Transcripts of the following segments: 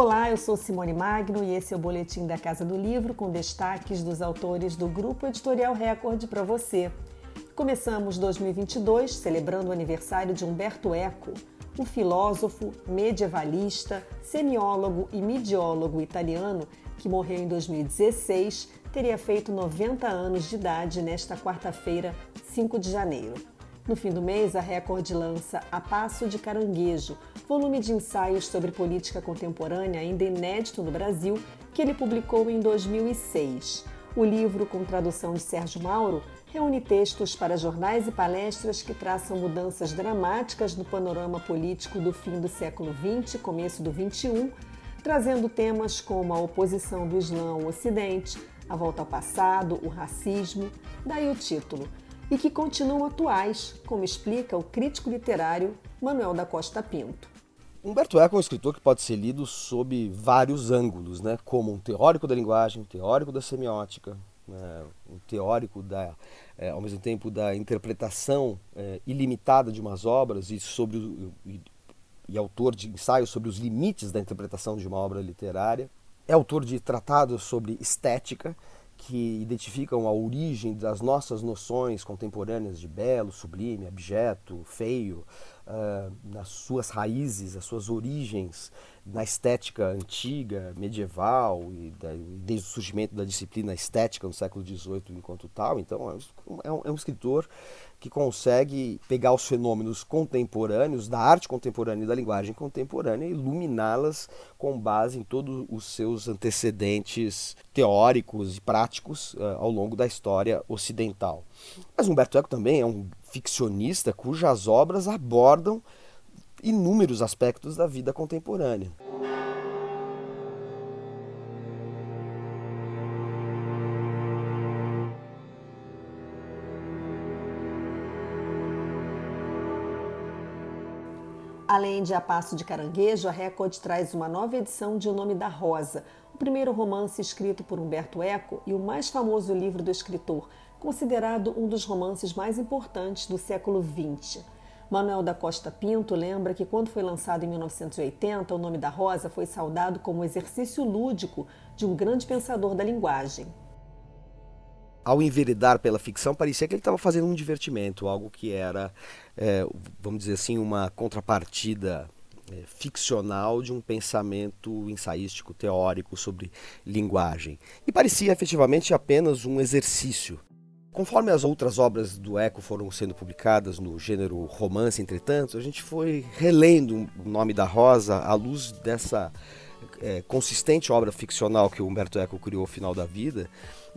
Olá, eu sou Simone Magno e esse é o Boletim da Casa do Livro com destaques dos autores do Grupo Editorial Record para você. Começamos 2022 celebrando o aniversário de Humberto Eco, um filósofo, medievalista, semiólogo e midiólogo italiano que morreu em 2016, teria feito 90 anos de idade nesta quarta-feira, 5 de janeiro. No fim do mês, a Record lança A Passo de Caranguejo, volume de ensaios sobre política contemporânea ainda inédito no Brasil, que ele publicou em 2006. O livro, com tradução de Sérgio Mauro, reúne textos para jornais e palestras que traçam mudanças dramáticas no panorama político do fim do século XX e começo do XXI, trazendo temas como a oposição do Islã ao Ocidente, a volta ao passado, o racismo, daí o título e que continuam atuais, como explica o crítico literário Manuel da Costa Pinto. Humberto Eco é um escritor que pode ser lido sob vários ângulos, né? como um teórico da linguagem, um teórico da semiótica, né? um teórico da, é, ao mesmo tempo da interpretação é, ilimitada de umas obras e sobre o, e, e autor de ensaios sobre os limites da interpretação de uma obra literária. É autor de tratados sobre estética, que identificam a origem das nossas noções contemporâneas de belo, sublime, abjeto, feio, uh, nas suas raízes, as suas origens na estética antiga, medieval e, da, desde o surgimento da disciplina estética no século XVIII enquanto tal. Então é um, é um escritor que consegue pegar os fenômenos contemporâneos da arte contemporânea e da linguagem contemporânea e iluminá-las com base em todos os seus antecedentes teóricos e práticos uh, ao longo da história ocidental. Mas Humberto Eco também é um ficcionista cujas obras abordam inúmeros aspectos da vida contemporânea. Além de A Passo de Caranguejo, a Record traz uma nova edição de O Nome da Rosa, o primeiro romance escrito por Humberto Eco e o mais famoso livro do escritor, considerado um dos romances mais importantes do século XX. Manuel da Costa Pinto lembra que quando foi lançado em 1980, O Nome da Rosa foi saudado como exercício lúdico de um grande pensador da linguagem ao enveredar pela ficção, parecia que ele estava fazendo um divertimento, algo que era, é, vamos dizer assim, uma contrapartida é, ficcional de um pensamento ensaístico, teórico sobre linguagem. E parecia efetivamente apenas um exercício. Conforme as outras obras do Eco foram sendo publicadas no gênero romance, entretanto, a gente foi relendo o nome da Rosa à luz dessa é, consistente obra ficcional que o Humberto Eco criou ao final da vida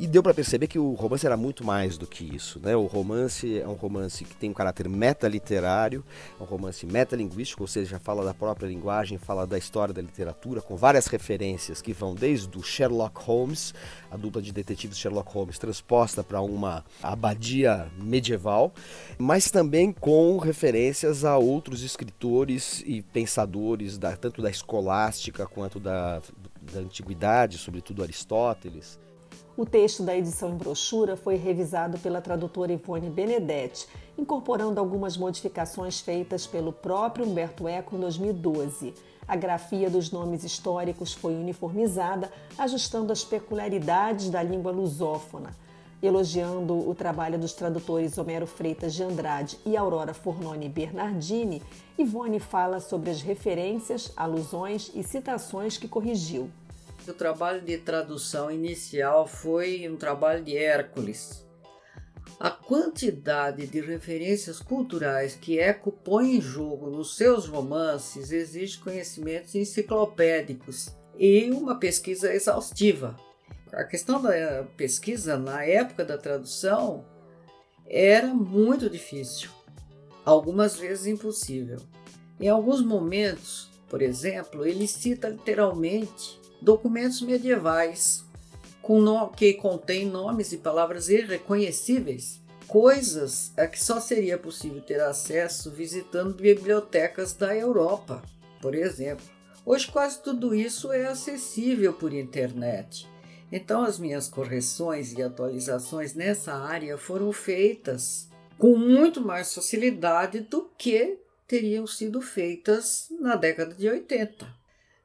e deu para perceber que o romance era muito mais do que isso. Né? O romance é um romance que tem um caráter metaliterário, é um romance metalinguístico, ou seja, fala da própria linguagem, fala da história da literatura, com várias referências que vão desde o Sherlock Holmes, a dupla de detetives Sherlock Holmes, transposta para uma abadia medieval, mas também com referências a outros escritores e pensadores, da, tanto da escolástica quanto da, da antiguidade, sobretudo Aristóteles. O texto da edição em brochura foi revisado pela tradutora Ivone Benedetti, incorporando algumas modificações feitas pelo próprio Humberto Eco em 2012. A grafia dos nomes históricos foi uniformizada, ajustando as peculiaridades da língua lusófona. Elogiando o trabalho dos tradutores Homero Freitas de Andrade e Aurora Fornoni Bernardini, Ivone fala sobre as referências, alusões e citações que corrigiu. O trabalho de tradução inicial foi um trabalho de Hércules. A quantidade de referências culturais que Eco põe em jogo nos seus romances exige conhecimentos enciclopédicos e uma pesquisa exaustiva. A questão da pesquisa na época da tradução era muito difícil, algumas vezes impossível. Em alguns momentos, por exemplo, ele cita literalmente documentos medievais com no, que contêm nomes e palavras irreconhecíveis, coisas a que só seria possível ter acesso visitando bibliotecas da Europa, por exemplo. Hoje quase tudo isso é acessível por internet. Então as minhas correções e atualizações nessa área foram feitas com muito mais facilidade do que teriam sido feitas na década de 80.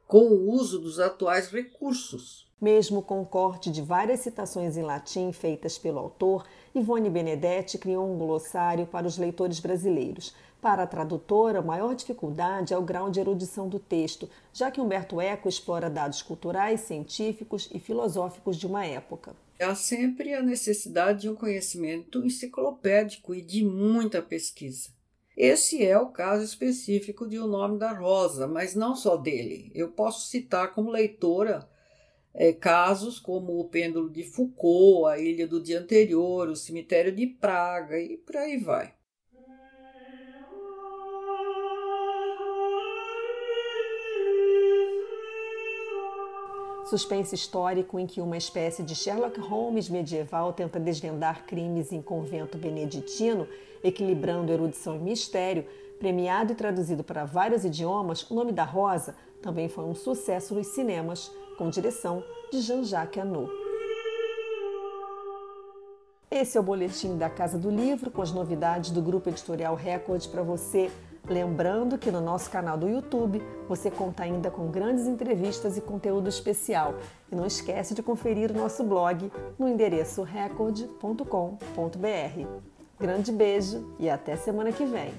com o uso dos atuais recursos. Mesmo com o corte de várias citações em latim feitas pelo autor, Ivone Benedetti criou um glossário para os leitores brasileiros. Para a tradutora, a maior dificuldade é o grau de erudição do texto, já que Humberto Eco explora dados culturais, científicos e filosóficos de uma época. Há sempre a necessidade de um conhecimento enciclopédico e de muita pesquisa. Esse é o caso específico de O Nome da Rosa, mas não só dele. Eu posso citar como leitora é, casos como o Pêndulo de Foucault, a Ilha do Dia Anterior, o Cemitério de Praga e por aí vai. Suspense histórico em que uma espécie de Sherlock Holmes medieval tenta desvendar crimes em convento beneditino, equilibrando erudição e mistério, premiado e traduzido para vários idiomas, O Nome da Rosa também foi um sucesso nos cinemas, com direção de Jean-Jacques Annaud. Esse é o boletim da Casa do Livro com as novidades do Grupo Editorial Record para você Lembrando que no nosso canal do YouTube você conta ainda com grandes entrevistas e conteúdo especial. E não esquece de conferir o nosso blog no endereço record.com.br. Grande beijo e até semana que vem.